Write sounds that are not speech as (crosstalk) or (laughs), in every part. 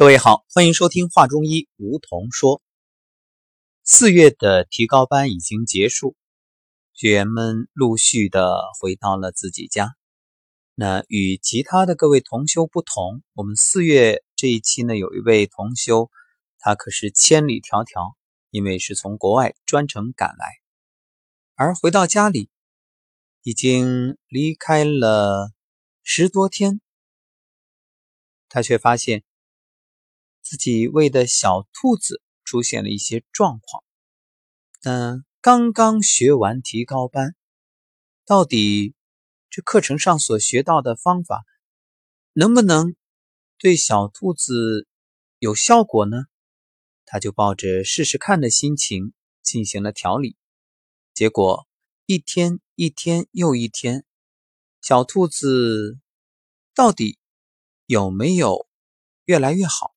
各位好，欢迎收听《画中医梧桐说》。四月的提高班已经结束，学员们陆续的回到了自己家。那与其他的各位同修不同，我们四月这一期呢，有一位同修，他可是千里迢迢，因为是从国外专程赶来，而回到家里，已经离开了十多天，他却发现。自己喂的小兔子出现了一些状况，嗯，刚刚学完提高班，到底这课程上所学到的方法能不能对小兔子有效果呢？他就抱着试试看的心情进行了调理，结果一天一天又一天，小兔子到底有没有越来越好？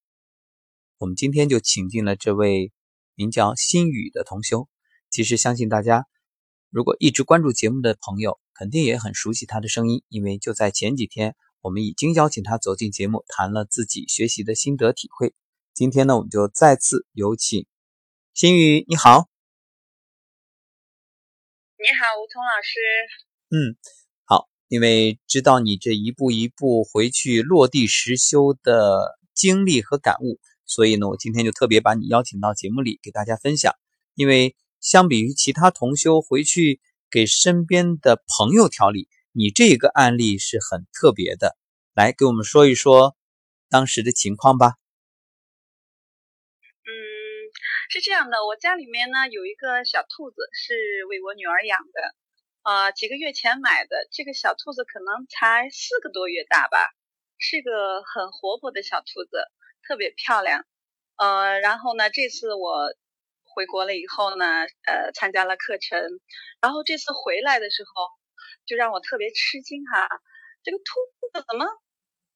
我们今天就请进了这位名叫心宇的同修。其实相信大家，如果一直关注节目的朋友，肯定也很熟悉他的声音，因为就在前几天，我们已经邀请他走进节目，谈了自己学习的心得体会。今天呢，我们就再次有请心宇，你好。你好，吴桐老师。嗯，好，因为知道你这一步一步回去落地实修的经历和感悟。所以呢，我今天就特别把你邀请到节目里给大家分享。因为相比于其他同修回去给身边的朋友调理，你这个案例是很特别的。来给我们说一说当时的情况吧。嗯，是这样的，我家里面呢有一个小兔子，是为我女儿养的，啊，几个月前买的。这个小兔子可能才四个多月大吧，是个很活泼的小兔子。特别漂亮，呃，然后呢，这次我回国了以后呢，呃，参加了课程，然后这次回来的时候，就让我特别吃惊哈，这个兔子怎么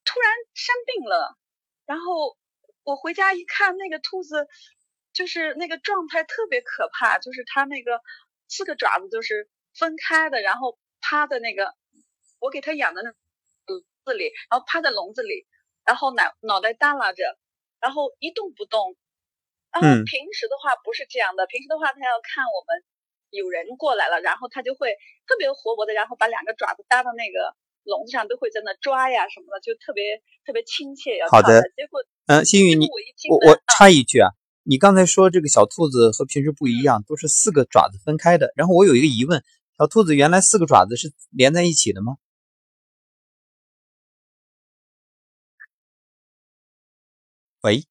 突然生病了？然后我回家一看，那个兔子就是那个状态特别可怕，就是它那个四个爪子都是分开的，然后趴在那个我给它养的那笼子里，然后趴在笼子里。然后脑脑袋耷拉着，然后一动不动。然后平时的话不是这样的，平时的话他要看我们有人过来了，然后他就会特别活泼的，然后把两个爪子搭到那个笼子上，都会在那抓呀什么的，就特别特别亲切。要好的。结果，嗯，新宇，你我我插一句啊，你刚才说这个小兔子和平时不一样，都是四个爪子分开的。然后我有一个疑问，小兔子原来四个爪子是连在一起的吗？喂，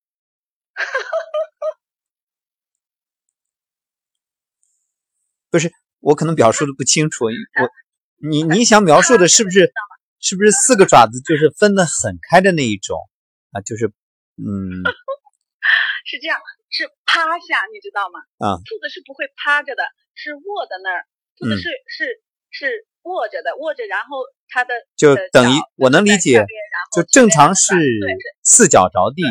(laughs) 不是，我可能表述的不清楚。(laughs) 我，你你想描述的是不是 (laughs) 是不是四个爪子就是分的很开的那一种啊？就是，嗯，是这样，是趴下，你知道吗？啊，兔子是不会趴着的，是卧在那儿。兔子是是是卧着的，卧着，然后它的就等于我能理解，就正常是四脚着地。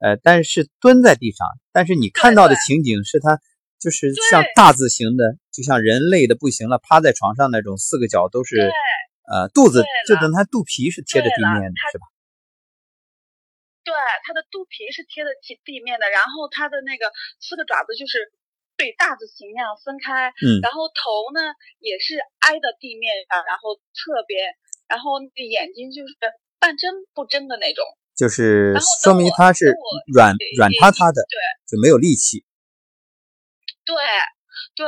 呃，但是蹲在地上，但是你看到的情景是它就是像大字形的，就像人累的不行了，趴在床上那种，四个脚都是，呃，肚子就等它肚皮是贴着地面的，是吧？对，它的肚皮是贴着地地面的，然后它的那个四个爪子就是对大字形那样分开，嗯，然后头呢也是挨着地面上，然后侧边，然后眼睛就是半睁不睁的那种。就是说明它是软软塌塌的，对，就没有力气。对，对，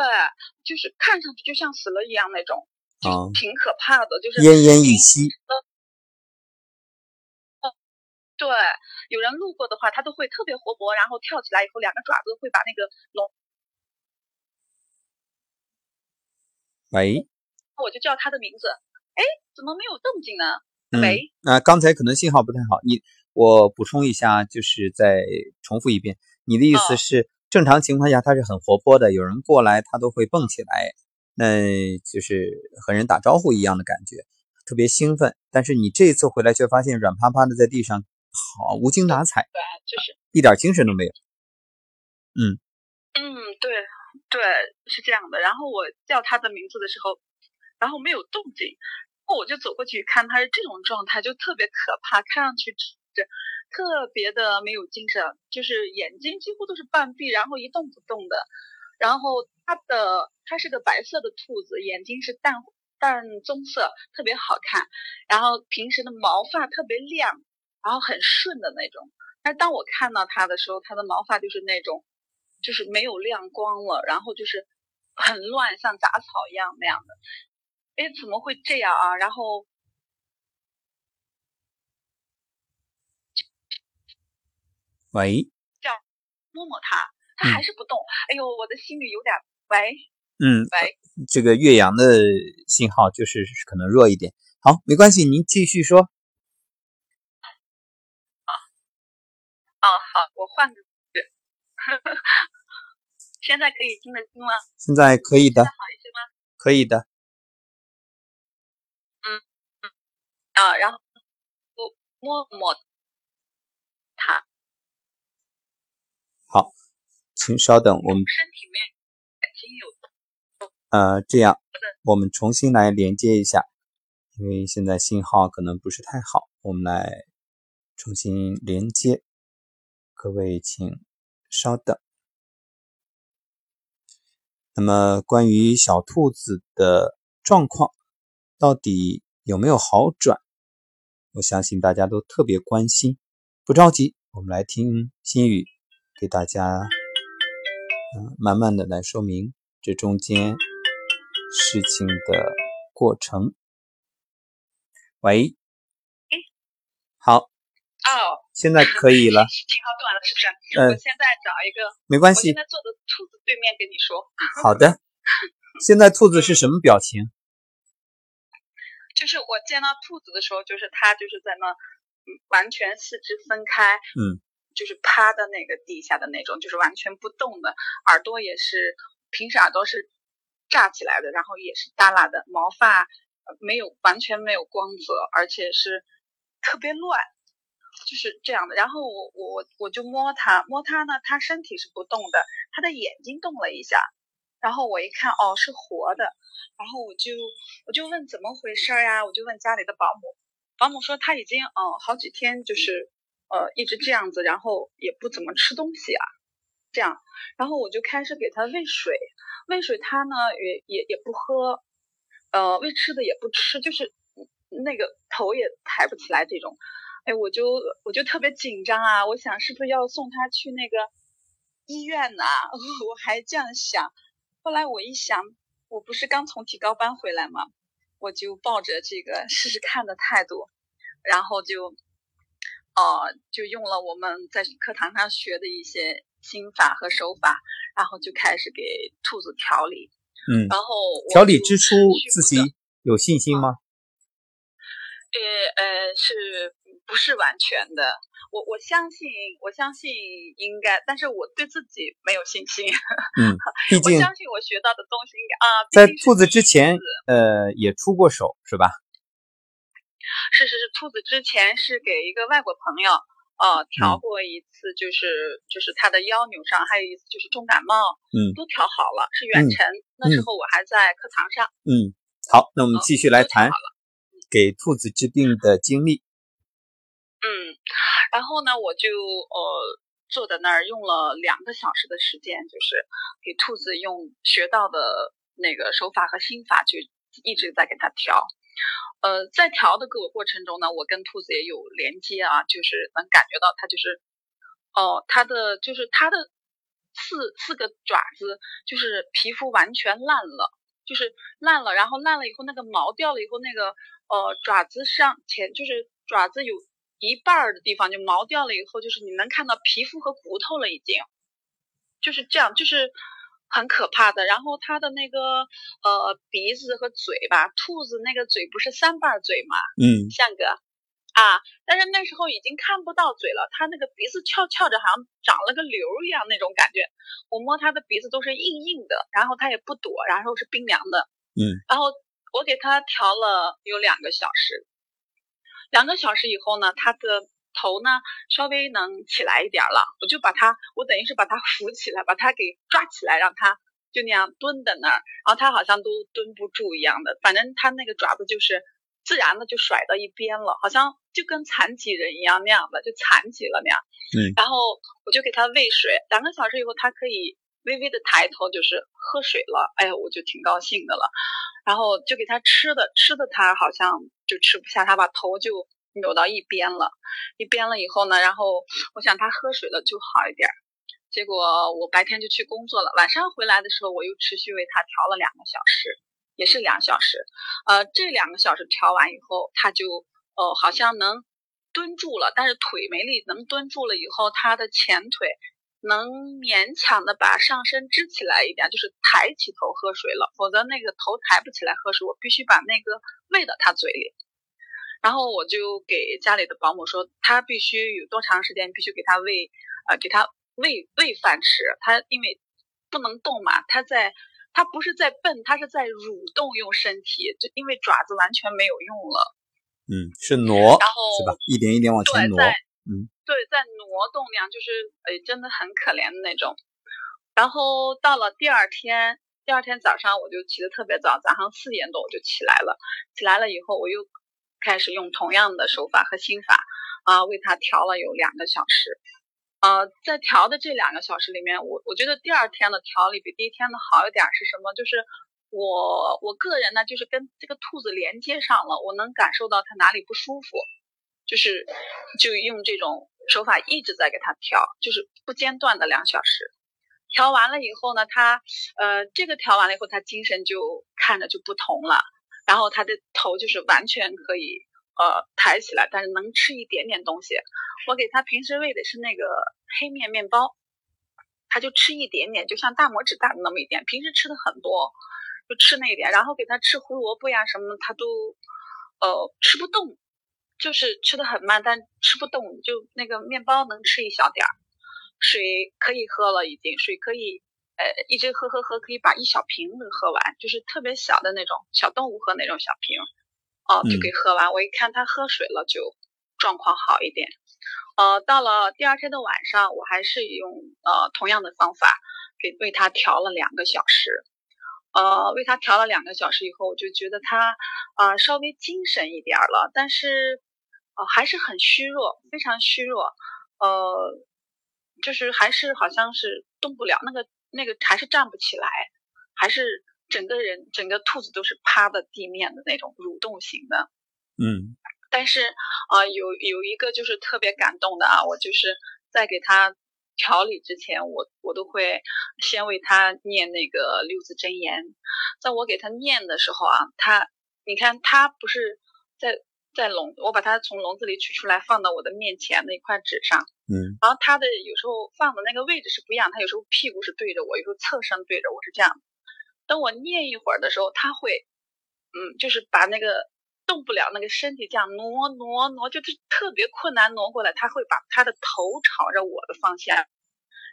就是看上去就像死了一样那种，啊挺可怕的，就是奄奄一息。对，有人路过的话，它都会特别活泼，然后跳起来以后，两个爪子会把那个龙。喂。我就叫它的名字，哎，怎么没有动静呢？喂。那刚才可能信号不太好，你。我补充一下，就是再重复一遍，你的意思是正常情况下它是很活泼的，有人过来它都会蹦起来，那就是和人打招呼一样的感觉，特别兴奋。但是你这一次回来却发现软趴趴的在地上，好无精打采，对，就是一点精神都没有。嗯嗯，对对是这样的。然后我叫它的名字的时候，然后没有动静，我就走过去看它是这种状态，就特别可怕，看上去。是特别的没有精神，就是眼睛几乎都是半闭，然后一动不动的。然后它的它是个白色的兔子，眼睛是淡淡棕色，特别好看。然后平时的毛发特别亮，然后很顺的那种。但当我看到它的时候，它的毛发就是那种，就是没有亮光了，然后就是很乱，像杂草一样那样的。哎，怎么会这样啊？然后，喂，这样摸摸它，它还是不动。哎呦，我的心里有点喂，嗯，喂，这个岳阳的信号就是可能弱一点。好，没关系，您继续说。啊，哦，好，我换个 (laughs) 现在可以听得清吗？现在可以的，好一些吗？可以的。嗯嗯啊，然后摸摸它。好，请稍等，我们呃，这样我们重新来连接一下，因为现在信号可能不是太好，我们来重新连接。各位请稍等。那么关于小兔子的状况，到底有没有好转？我相信大家都特别关心，不着急，我们来听心语，给大家嗯慢慢的来说明这中间事情的过程。喂，好，哦，现在可以了，(laughs) 信号断了是不是？嗯我现在找一个，没关系我现。在坐的兔子对面跟你说，好的，现在兔子是什么表情？(laughs) 就是我见到兔子的时候，就是它就是在那，嗯，完全四肢分开，嗯，就是趴在那个地下的那种，就是完全不动的，耳朵也是平时耳朵是炸起来的，然后也是耷拉的，毛发没有完全没有光泽，而且是特别乱，就是这样的。然后我我我就摸它，摸它呢，它身体是不动的，它的眼睛动了一下，然后我一看，哦，是活的。然后我就我就问怎么回事呀？我就问家里的保姆，保姆说他已经嗯好几天就是呃一直这样子，然后也不怎么吃东西啊，这样，然后我就开始给他喂水，喂水他呢也也也不喝，呃喂吃的也不吃，就是那个头也抬不起来这种，哎我就我就特别紧张啊，我想是不是要送他去那个医院呐、(laughs) 我还这样想，后来我一想。我不是刚从提高班回来吗？我就抱着这个试试看的态度，然后就，呃，就用了我们在课堂上学的一些心法和手法，然后就开始给兔子调理。嗯，然后调理之初自己有信心吗？呃呃，是不是完全的？我我相信，我相信应该，但是我对自己没有信心。嗯，(laughs) 毕竟我相信我学到的东西应该啊，在兔子之前，呃，也出过手是吧？是是是，兔子之前是给一个外国朋友呃调过一次，就是、就是他的腰扭伤，还有一次就是重感冒，嗯都调好了，是远程。那时候我还在课堂上，嗯，好，那我们继续来谈给兔子治病的经历。嗯，然后呢，我就呃坐在那儿用了两个小时的时间，就是给兔子用学到的那个手法和心法，就一直在给它调。呃，在调的各个过程中呢，我跟兔子也有连接啊，就是能感觉到它就是，哦、它的就是它的四四个爪子就是皮肤完全烂了，就是烂了，然后烂了以后那个毛掉了以后，那个呃爪子上前就是爪子有一半儿的地方就毛掉了以后，就是你能看到皮肤和骨头了已经，就是这样，就是很可怕的。然后它的那个呃鼻子和嘴巴，兔子那个嘴不是三瓣嘴吗，嗯像个啊，但是那时候已经看不到嘴了，它那个鼻子翘翘着，好像长了个瘤一样那种感觉。我摸它的鼻子都是硬硬的，然后它也不躲，然后是冰凉的。嗯，然后我给它调了有两个小时，两个小时以后呢，它的头呢稍微能起来一点了，我就把它，我等于是把它扶起来，把它给抓起来，让它就那样蹲在那儿，然后它好像都蹲不住一样的，反正它那个爪子就是自然的就甩到一边了，好像就跟残疾人一样那样的，就残疾了那样。嗯。然后我就给它喂水，两个小时以后，它可以微微的抬头，就是喝水了。哎呀，我就挺高兴的了。然后就给它吃的，吃的它好像就吃不下，它把头就扭到一边了。一边了以后呢，然后我想他喝水了就好一点。结果我白天就去工作了，晚上回来的时候，我又持续为他调了两个小时。也是两小时，呃，这两个小时调完以后，他就呃好像能蹲住了，但是腿没力，能蹲住了以后，他的前腿能勉强的把上身支起来一点，就是抬起头喝水了，否则那个头抬不起来喝水，我必须把那个喂到他嘴里。然后我就给家里的保姆说，他必须有多长时间必须给他喂，呃，给他喂喂饭吃，他因为不能动嘛，他在。他不是在笨，他是在蠕动，用身体，就因为爪子完全没有用了。嗯，是挪，然后是吧？一点一点往前挪。嗯，对，在挪动量，就是哎，真的很可怜的那种。然后到了第二天，第二天早上我就起得特别早，早上四点多我就起来了。起来了以后，我又开始用同样的手法和心法啊，为他调了有两个小时。呃，在调的这两个小时里面，我我觉得第二天的调理比第一天的好一点是什么？就是我我个人呢，就是跟这个兔子连接上了，我能感受到它哪里不舒服，就是就用这种手法一直在给它调，就是不间断的两小时。调完了以后呢，它呃这个调完了以后，它精神就看着就不同了，然后他的头就是完全可以。呃，抬起来，但是能吃一点点东西。我给他平时喂的是那个黑面面包，他就吃一点点，就像大拇指大的那么一点。平时吃的很多，就吃那一点。然后给他吃胡萝卜呀什么，他都呃吃不动，就是吃的很慢，但吃不动。就那个面包能吃一小点儿，水可以喝了，已经水可以呃一直喝喝喝，可以把一小瓶子喝完，就是特别小的那种小动物喝那种小瓶。哦，就给喝完。我一看他喝水了，就状况好一点。呃，到了第二天的晚上，我还是用呃同样的方法给为他调了两个小时。呃，为他调了两个小时以后，我就觉得他啊稍微精神一点了，但是呃还是很虚弱，非常虚弱。呃，就是还是好像是动不了，那个那个还是站不起来，还是。整个人，整个兔子都是趴的地面的那种蠕动型的，嗯，但是啊，有有一个就是特别感动的啊，我就是在给他调理之前，我我都会先为他念那个六字真言，在我给他念的时候啊，他，你看他不是在在笼，我把它从笼子里取出来放到我的面前那块纸上，嗯，然后它的有时候放的那个位置是不一样，它有时候屁股是对着我，有时候侧身对着我，是这样。等我念一会儿的时候，它会，嗯，就是把那个动不了那个身体这样挪挪挪，就是特别困难挪过来。它会把它的头朝着我的方向，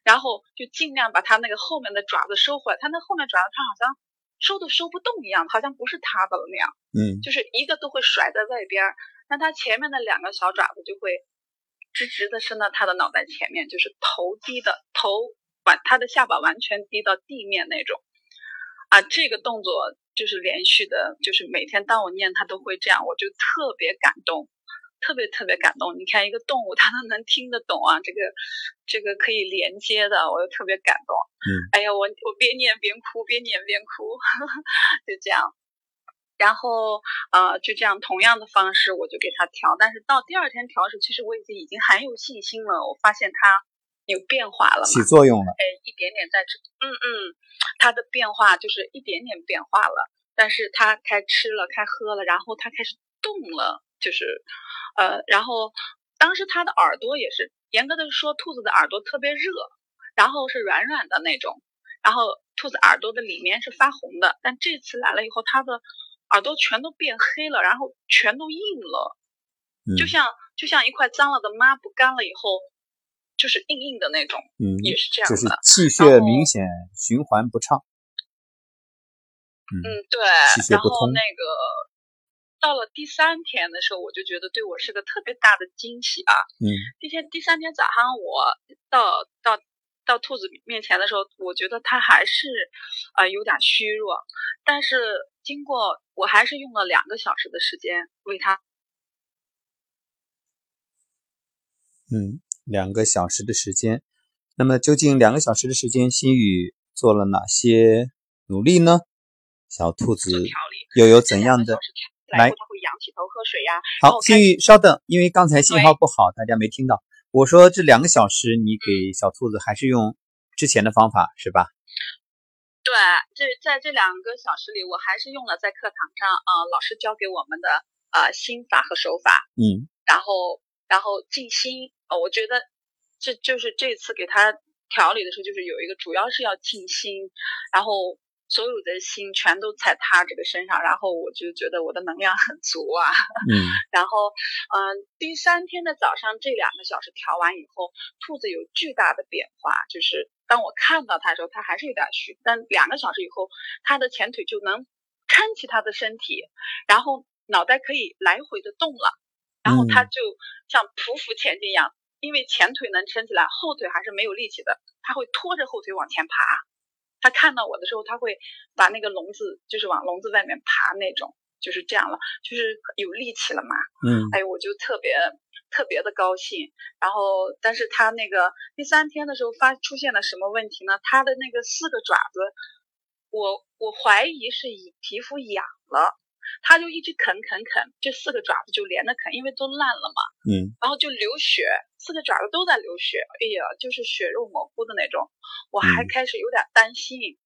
然后就尽量把它那个后面的爪子收回来。他那后面爪子它好像收都收不动一样，好像不是他的了那样。嗯，就是一个都会甩在外边，那他前面的两个小爪子就会直直的伸到他的脑袋前面，就是头低的头把，他的下巴完全低到地面那种。啊，这个动作就是连续的，就是每天当我念，他都会这样，我就特别感动，特别特别感动。你看一个动物，它都能听得懂啊，这个这个可以连接的，我就特别感动。嗯，哎呀，我我边念边哭，边念边哭，(laughs) 就这样。然后呃，就这样同样的方式，我就给它调。但是到第二天调时，其实我已经已经很有信心了，我发现它。有变化了，起作用了。哎，一点点在吃，嗯嗯，它的变化就是一点点变化了。但是它开吃了，开喝了，然后它开始动了，就是，呃，然后当时它的耳朵也是，严格的说，兔子的耳朵特别热，然后是软软的那种，然后兔子耳朵的里面是发红的。但这次来了以后，它的耳朵全都变黑了，然后全都硬了，就像就像一块脏了的抹布干了以后。就是硬硬的那种，嗯，也是这样的，就是气血明显循环不畅。嗯，对，然后那个到了第三天的时候，我就觉得对我是个特别大的惊喜啊。嗯，第天第三天早上，我到到到兔子面前的时候，我觉得它还是啊有点虚弱，但是经过我还是用了两个小时的时间为它。嗯，两个小时的时间。那么究竟两个小时的时间，心宇做了哪些努力呢？小兔子又有怎样的？来，他会仰起头喝水呀。好，心雨稍等，因为刚才信号不好，大家没听到。我说这两个小时，你给小兔子还是用之前的方法是吧？对，这在这两个小时里，我还是用了在课堂上啊老师教给我们的呃心法和手法。嗯，然后然后静心。呃，我觉得这就是这次给他调理的时候，就是有一个主要是要静心，然后所有的心全都在他这个身上，然后我就觉得我的能量很足啊。嗯。(laughs) 然后，嗯，第三天的早上这两个小时调完以后，兔子有巨大的变化，就是当我看到它的时候，它还是有点虚，但两个小时以后，它的前腿就能撑起它的身体，然后脑袋可以来回的动了，然后它就像匍匐前进一样。因为前腿能撑起来，后腿还是没有力气的，它会拖着后腿往前爬。他看到我的时候，他会把那个笼子就是往笼子外面爬那种，就是这样了，就是有力气了嘛。嗯，哎，我就特别特别的高兴。然后，但是他那个第三天的时候发出现了什么问题呢？他的那个四个爪子，我我怀疑是皮肤痒了。他就一直啃啃啃，这四个爪子就连着啃，因为都烂了嘛。嗯，然后就流血，四个爪子都在流血。哎呀，就是血肉模糊的那种，我还开始有点担心。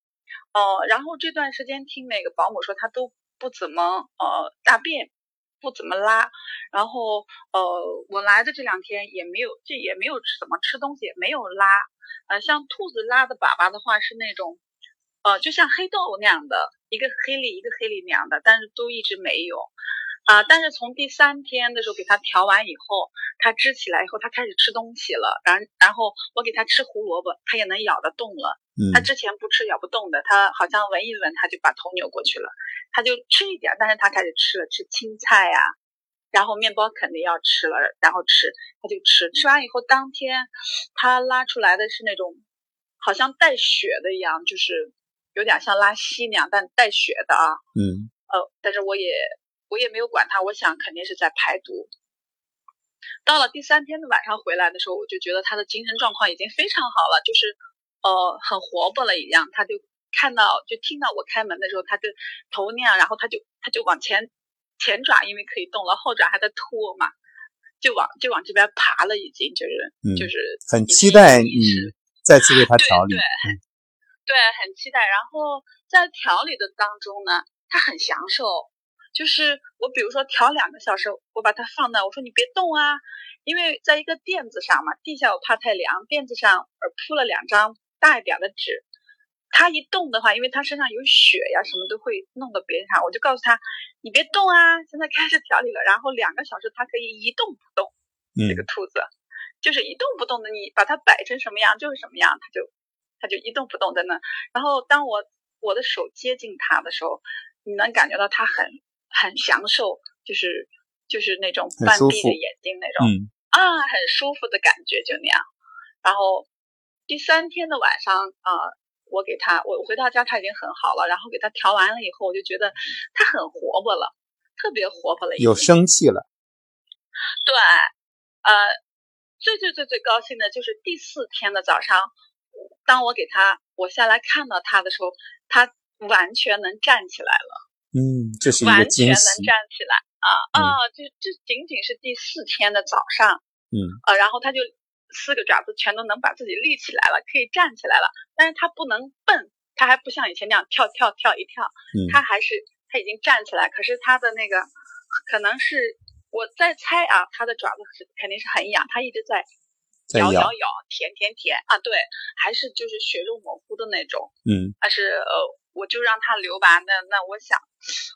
哦，然后这段时间听那个保姆说，他都不怎么呃大便，不怎么拉。然后呃，我来的这两天也没有，这也没有怎么吃东西，也没有拉。呃，像兔子拉的粑粑的话是那种。呃，就像黑豆那样的一个黑粒一个黑粒那样的，但是都一直没有啊。但是从第三天的时候给它调完以后，它支起来以后，它开始吃东西了。然然后我给它吃胡萝卜，它也能咬得动了。它之前不吃咬不动的，它好像闻一闻，它就把头扭过去了。它就吃一点，但是它开始吃了，吃青菜呀，然后面包肯定要吃了，然后吃，它就吃。吃完以后，当天它拉出来的是那种好像带血的一样，就是。有点像拉稀那样，但带血的啊。嗯。呃，但是我也我也没有管它，我想肯定是在排毒。到了第三天的晚上回来的时候，我就觉得他的精神状况已经非常好了，就是呃很活泼了一样。他就看到就听到我开门的时候，他就头那样，然后他就他就往前前爪因为可以动了，后爪还在拖嘛，就往就往这边爬了，已经就是就是很期待你再次为他调理。对。对，很期待。然后在调理的当中呢，他很享受。就是我比如说调两个小时，我把它放那，我说你别动啊，因为在一个垫子上嘛，地下我怕太凉，垫子上呃铺了两张大一点的纸。他一动的话，因为他身上有血呀，什么都会弄到别人上。我就告诉他，你别动啊，现在开始调理了。然后两个小时，它可以一动不动。嗯这个兔子就是一动不动的，你把它摆成什么样就是什么样，它就。它就一动不动在那，然后当我我的手接近它的时候，你能感觉到它很很享受，就是就是那种半闭着眼睛那种，啊，很舒服的感觉就那样。然后第三天的晚上啊，我给他我回到家他已经很好了，然后给他调完了以后，我就觉得他很活泼了，特别活泼了，有生气了。对，呃，最最最最高兴的就是第四天的早上。当我给他我下来看到他的时候，他完全能站起来了。嗯，这是。完全能站起来啊啊！这这仅仅是第四天的早上。嗯。啊，然后他就四个爪子全都能把自己立起来了，可以站起来了。但是他不能蹦，他还不像以前那样跳跳跳一跳。嗯。他还是他已经站起来，可是他的那个可能是我在猜啊，它的爪子是肯定是很痒，它一直在。咬咬咬，舔舔舔啊！对，还是就是血肉模糊的那种。嗯，但是呃，我就让它留吧。那那我想，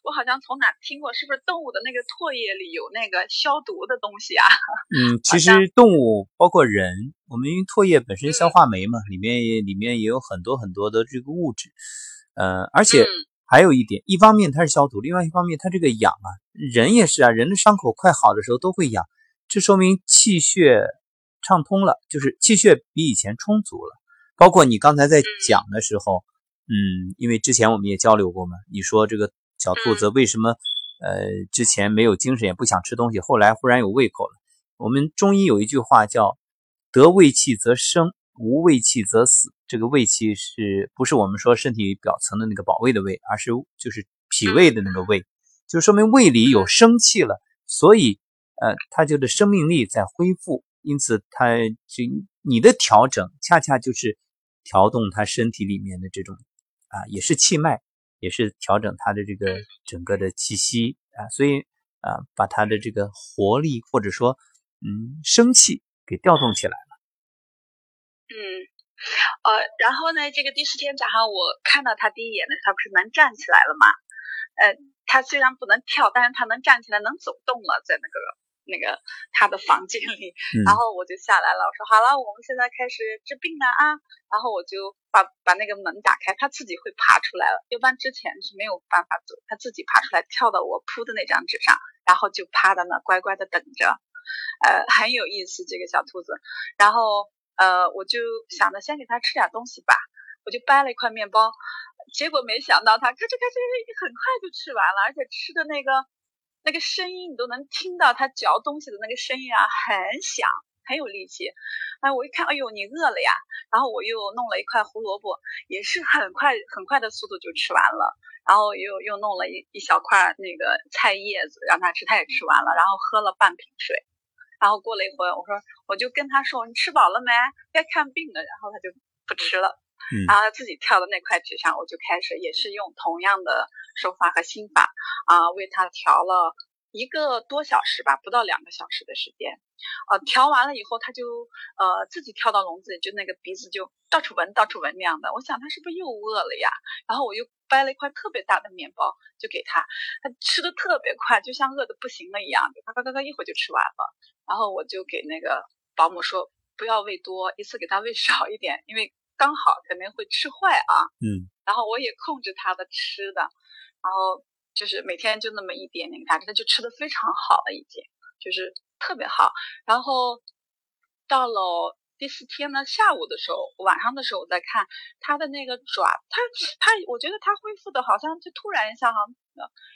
我好像从哪听过，是不是动物的那个唾液里有那个消毒的东西啊？(laughs) 嗯，其实动物包括人，我们因为唾液本身消化酶嘛，里面也里面也有很多很多的这个物质。呃，而且还有一点，一方面它是消毒，另外一方面它这个痒啊，人也是啊，人的伤口快好的时候都会痒，这说明气血。畅通了，就是气血比以前充足了。包括你刚才在讲的时候，嗯，因为之前我们也交流过嘛，你说这个小兔子为什么呃之前没有精神，也不想吃东西，后来忽然有胃口了。我们中医有一句话叫“得胃气则生，无胃气则死”。这个胃气是不是我们说身体表层的那个保卫的胃，而是就是脾胃的那个胃，就说明胃里有生气了，所以呃，它就是生命力在恢复。因此，它就你的调整，恰恰就是调动他身体里面的这种啊，也是气脉，也是调整他的这个整个的气息啊，所以啊，把他的这个活力或者说嗯生气给调动起来了。嗯，呃，然后呢，这个第四天早上我看到他第一眼呢，他不是能站起来了吗？呃，他虽然不能跳，但是他能站起来，能走动了，在那个。那个他的房间里，然后我就下来了。我说好了，我们现在开始治病了啊。然后我就把把那个门打开，他自己会爬出来了。一般之前是没有办法走，他自己爬出来，跳到我铺的那张纸上，然后就趴在那乖乖的等着。呃，很有意思这个小兔子。然后呃，我就想着先给他吃点东西吧，我就掰了一块面包，结果没想到他咔哧咔哧很快就吃完了，而且吃的那个。那个声音你都能听到，它嚼东西的那个声音啊，很响，很有力气。哎，我一看，哎呦，你饿了呀？然后我又弄了一块胡萝卜，也是很快很快的速度就吃完了。然后又又弄了一一小块那个菜叶子让他吃，他也吃完了。然后喝了半瓶水。然后过了一会儿，我说我就跟他说，你吃饱了没？该看病了。然后他就不吃了。然后自己跳到那块纸上，我就开始也是用同样的手法和心法啊，为他调了一个多小时吧，不到两个小时的时间。呃，调完了以后，他就呃自己跳到笼子里，就那个鼻子就到处闻，到处闻那样的。我想他是不是又饿了呀？然后我又掰了一块特别大的面包就给他，他吃的特别快，就像饿的不行了一样，咔咔咔咔一会儿就吃完了。然后我就给那个保姆说，不要喂多，一次给他喂少一点，因为。刚好肯定会吃坏啊，嗯，然后我也控制他的吃的，然后就是每天就那么一点点给他，他就吃的非常好了，已经就是特别好。然后到了第四天呢，下午的时候，晚上的时候我在看他的那个爪，他他，我觉得他恢复的好像就突然一下哈，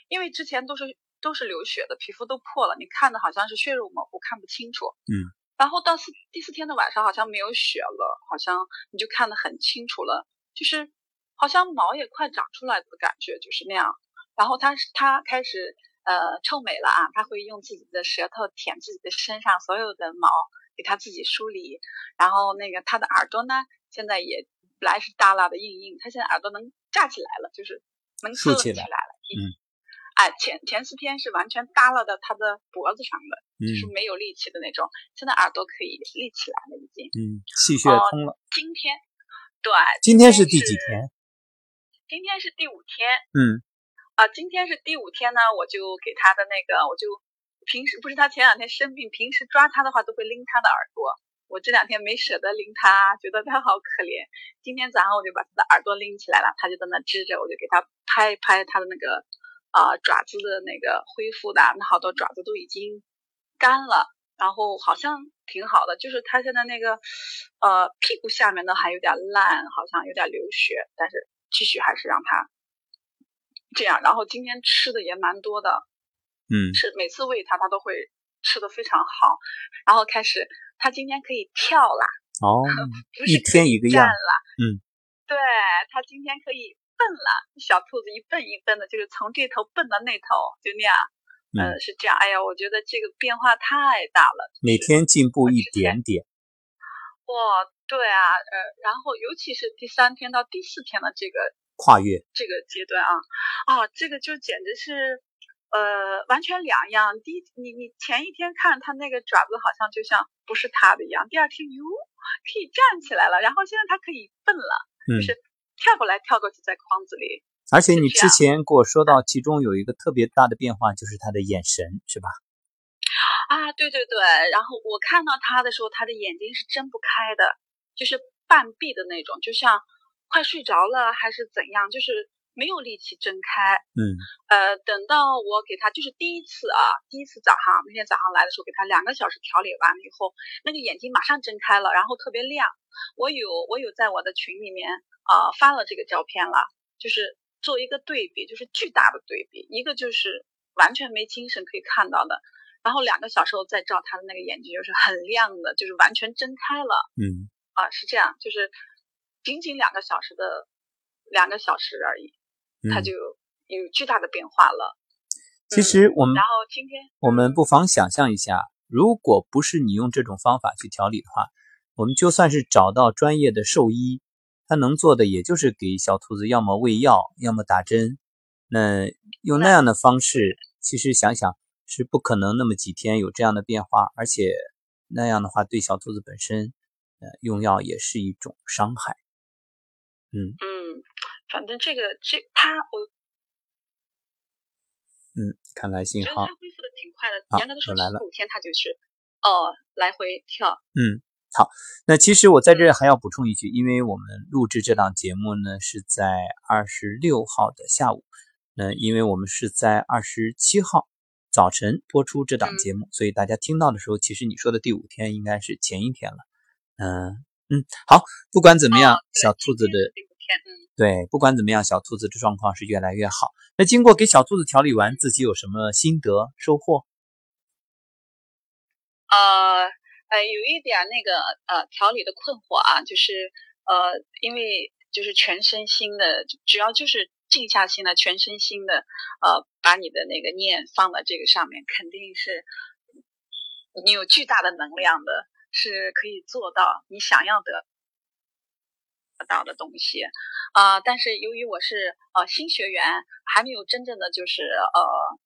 因为之前都是都是流血的，皮肤都破了，你看的好像是血肉模糊，看不清楚，嗯。然后到四第四天的晚上，好像没有血了，好像你就看得很清楚了，就是好像毛也快长出来的感觉，就是那样。然后他他开始呃臭美了啊，他会用自己的舌头舔自己的身上所有的毛，给他自己梳理。然后那个他的耳朵呢，现在也本来是耷拉的硬硬，他现在耳朵能炸起来了，就是能竖起来了，嗯。哎，前前四天是完全耷拉到他的脖子上的，就是没有力气的那种。现在耳朵可以立起来了，已经。嗯，气血通了。今天，对，今天是第几天？今天是第五天。嗯。啊，今天是第五天呢，我就给他的那个，我就平时不是他前两天生病，平时抓他的话都会拎他的耳朵。我这两天没舍得拎他，觉得他好可怜。今天早上我就把他的耳朵拎起来了，他就在那支着，我就给他拍一拍他的那个。啊，爪子的那个恢复的，那好多爪子都已经干了，然后好像挺好的，就是他现在那个呃屁股下面呢还有点烂，好像有点流血，但是继续还是让他这样。然后今天吃的也蛮多的，嗯，是每次喂它，它都会吃的非常好，然后开始它今天可以跳啦，哦，(laughs) 一天一个样了，嗯，对它今天可以。笨了，小兔子一笨一笨的，就是从这头笨到那头，就那样。嗯，是这样。哎呀，我觉得这个变化太大了，每天进步一点点。哇，对啊，呃，然后尤其是第三天到第四天的这个跨越这个阶段啊，啊，这个就简直是呃完全两样。第一，你你前一天看它那个爪子好像就像不是它的一样，第二天哟可以站起来了，然后现在它可以蹦了，就是。跳过来跳过去，在框子里。而且你之前跟我说到，其中有一个特别大的变化，就是他的眼神，是吧？啊，对对对。然后我看到他的时候，他的眼睛是睁不开的，就是半闭的那种，就像快睡着了还是怎样，就是没有力气睁开。嗯呃，等到我给他就是第一次啊，第一次早上那天早上来的时候，给他两个小时调理完了以后，那个眼睛马上睁开了，然后特别亮。我有我有在我的群里面啊、发了这个照片了，就是做一个对比，就是巨大的对比，一个就是完全没精神可以看到的，然后两个小时后再照他的那个眼睛就是很亮的，就是完全睁开了。嗯啊，是这样，就是仅仅两个小时的两个小时而已，它嗯。就有巨大的变化了。其实我们然后今天我们不妨想象一下，如果不是你用这种方法去调理的话，我们就算是找到专业的兽医，他能做的也就是给小兔子要么喂药，要么打针。那用那样的方式，其实想想是不可能那么几天有这样的变化，而且那样的话对小兔子本身，呃，用药也是一种伤害。嗯嗯，反正这个这他我嗯，看来信号他恢复的挺快的，好严格的说又来了十五天他就是哦来回跳。嗯，好。那其实我在这儿还要补充一句，因为我们录制这档节目呢是在二十六号的下午，那因为我们是在二十七号早晨播出这档节目，所以大家听到的时候，其实你说的第五天应该是前一天了。嗯嗯，好，不管怎么样，小兔子的嗯。对，不管怎么样，小兔子的状况是越来越好。那经过给小兔子调理完，自己有什么心得收获？呃呃，有一点那个呃调理的困惑啊，就是呃，因为就是全身心的，只要就是静下心来，全身心的呃，把你的那个念放到这个上面，肯定是你有巨大的能量的，是可以做到你想要得得到的东西。啊、但是由于我是呃新学员，还没有真正的就是呃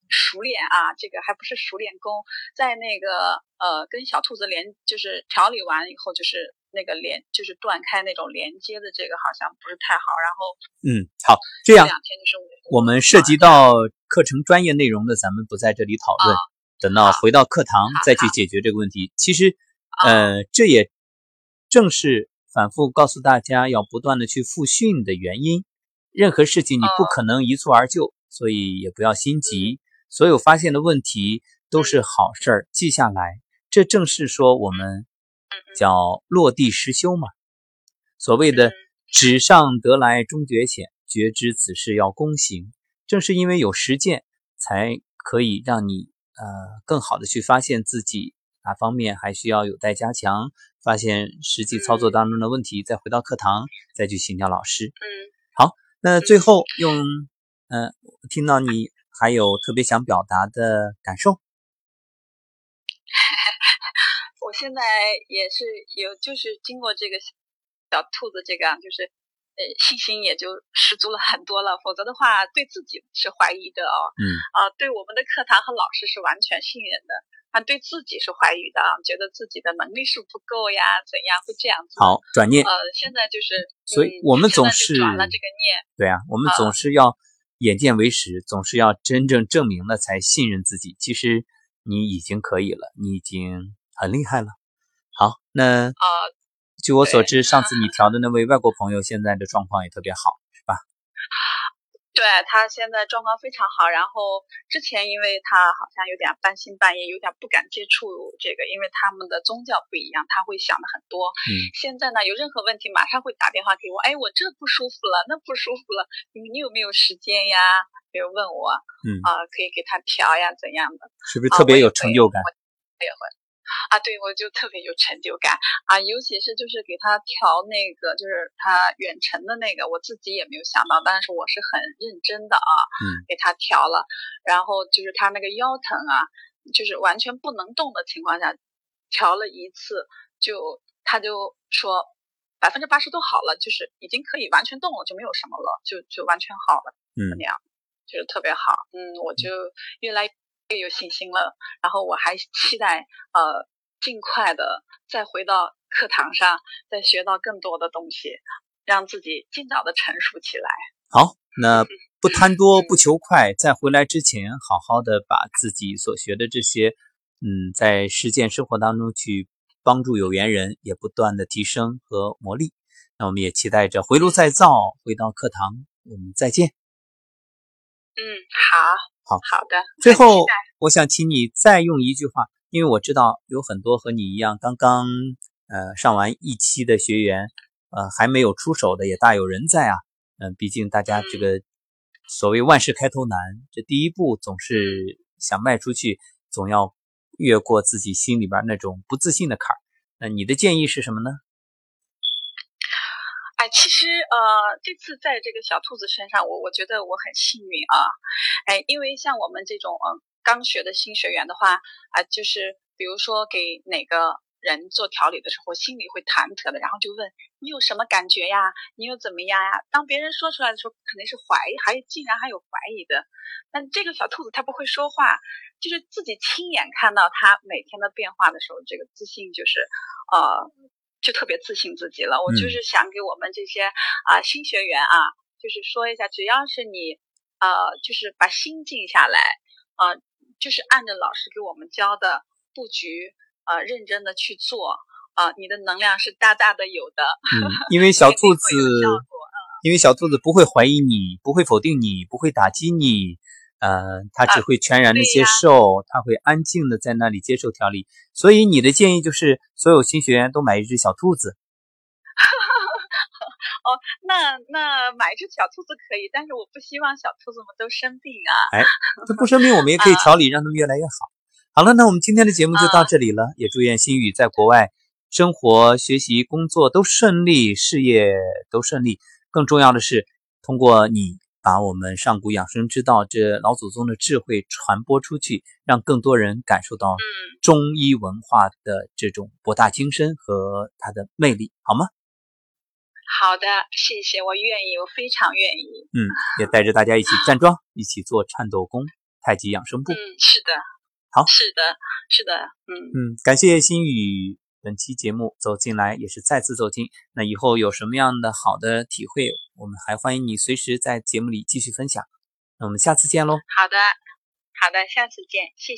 熟练啊，这个还不是熟练工，在那个呃跟小兔子连就是调理完以后，就是那个连就是断开那种连接的这个好像不是太好，然后嗯，好，这这样两天就是我我们涉及到课程专业内容的，咱们不在这里讨论，等到回到课堂再去解决这个问题。其实，呃，这也正是反复告诉大家要不断的去复训的原因。任何事情你不可能一蹴而就，所以也不要心急。所有发现的问题都是好事儿，记下来。这正是说我们叫落地实修嘛。所谓的纸上得来终觉浅，觉知此事要躬行。正是因为有实践，才可以让你呃更好的去发现自己哪方面还需要有待加强，发现实际操作当中的问题，再回到课堂再去请教老师。嗯。好那最后用嗯、呃，听到你还有特别想表达的感受，(laughs) 我现在也是有，就是经过这个小兔子这个啊，就是呃信心也就十足了很多了。否则的话，对自己是怀疑的哦。嗯啊，对我们的课堂和老师是完全信任的，啊，对自己是怀疑的，啊，觉得自己的能力是不够呀，怎样会这样子？好转念。呃，现在就是，所以嗯我们总是转了这个念。对啊，我们总是要眼见为实，总是要真正证明了才信任自己。其实你已经可以了，你已经很厉害了。好，那啊、据我所知，上次你调的那位外国朋友现在的状况也特别好，是吧？(laughs) 对他现在状况非常好，然后之前因为他好像有点半信半疑，有点不敢接触这个，因为他们的宗教不一样，他会想的很多。嗯，现在呢，有任何问题马上会打电话给我，哎，我这不舒服了，那不舒服了，你你有没有时间呀？比如问我，嗯啊、可以给他调呀，怎样的？是不是特别有成就感？我也会啊，对，我就特别有成就感。啊，尤其是就是给他调那个，就是他远程的那个，我自己也没有想到，但是我是很认真的啊，嗯，给他调了，然后就是他那个腰疼啊，就是完全不能动的情况下，调了一次，就他就说百分之八十都好了，就是已经可以完全动了，就没有什么了，就就完全好了，嗯。那样就是特别好，嗯，我就越来越有信心了。然后我还期待呃尽快的再回到课堂上，再学到更多的东西，让自己尽早的成熟起来。好，那不贪多不求快，在回来之前，好好的把自己所学的这些，嗯，在实践生活当中去帮助有缘人，也不断的提升和磨砺。那我们也期待着回炉再造，回到课堂，我们再见。嗯，好，好好的。最后我想请你再用一句话，因为我知道有很多和你一样刚刚呃上完一期的学员，呃还没有出手的也大有人在啊。嗯、毕竟大家这个所谓万事开头难，这第一步总是想迈出去，总要越过自己心里边那种不自信的坎儿。那你的建议是什么呢？其实呃，这次在这个小兔子身上，我我觉得我很幸运啊，哎，因为像我们这种嗯、刚学的新学员的话啊、就是比如说给哪个人做调理的时候，心里会忐忑的，然后就问你有什么感觉呀？你又怎么样呀？当别人说出来的时候，肯定是怀疑，还竟然还有怀疑的。但这个小兔子它不会说话，就是自己亲眼看到它每天的变化的时候，这个自信就是呃。就特别自信自己了。我就嗯是想给我们这些啊、新学员啊，就是说一下，只要是你呃，就是把心静下来，呃，就是按照老师给我们教的布局，呃，认真的去做，啊、你的能量是大大的有的。(laughs) 嗯，因为小兔子因为小兔子不会怀疑你，不会否定你，不会打击你，呃，它只啊会全然的接受，它会安静的在那里接受调理。所以你的建议就是，所有新学员都买一只小兔子。(laughs) 哦那那买一只小兔子可以，但是我不希望小兔子们都生病啊。这不生病，我们也 (laughs) 可以啊调理，让他们越来越好。好了，那我们今天的节目就到啊这里了，也祝愿心宇在国外生活、学习、工作都顺利，事业都顺利。更重要的是，通过你把我们上古养生之道这老祖宗的智慧传播出去，让更多人感受到中医文化的这种博大精深和它的魅力，好吗？好的，谢谢，我愿意，我非常愿意。嗯，也带着大家一起站桩，一起做颤抖功、太极养生步。嗯，是的，好是的，是的，嗯。嗯，感谢心宇本期节目走进来，也是再次走进。那以后有什么样的好的体会，我们还欢迎你随时在节目里继续分享。那我们下次见喽。好的，好的，下次见，谢谢。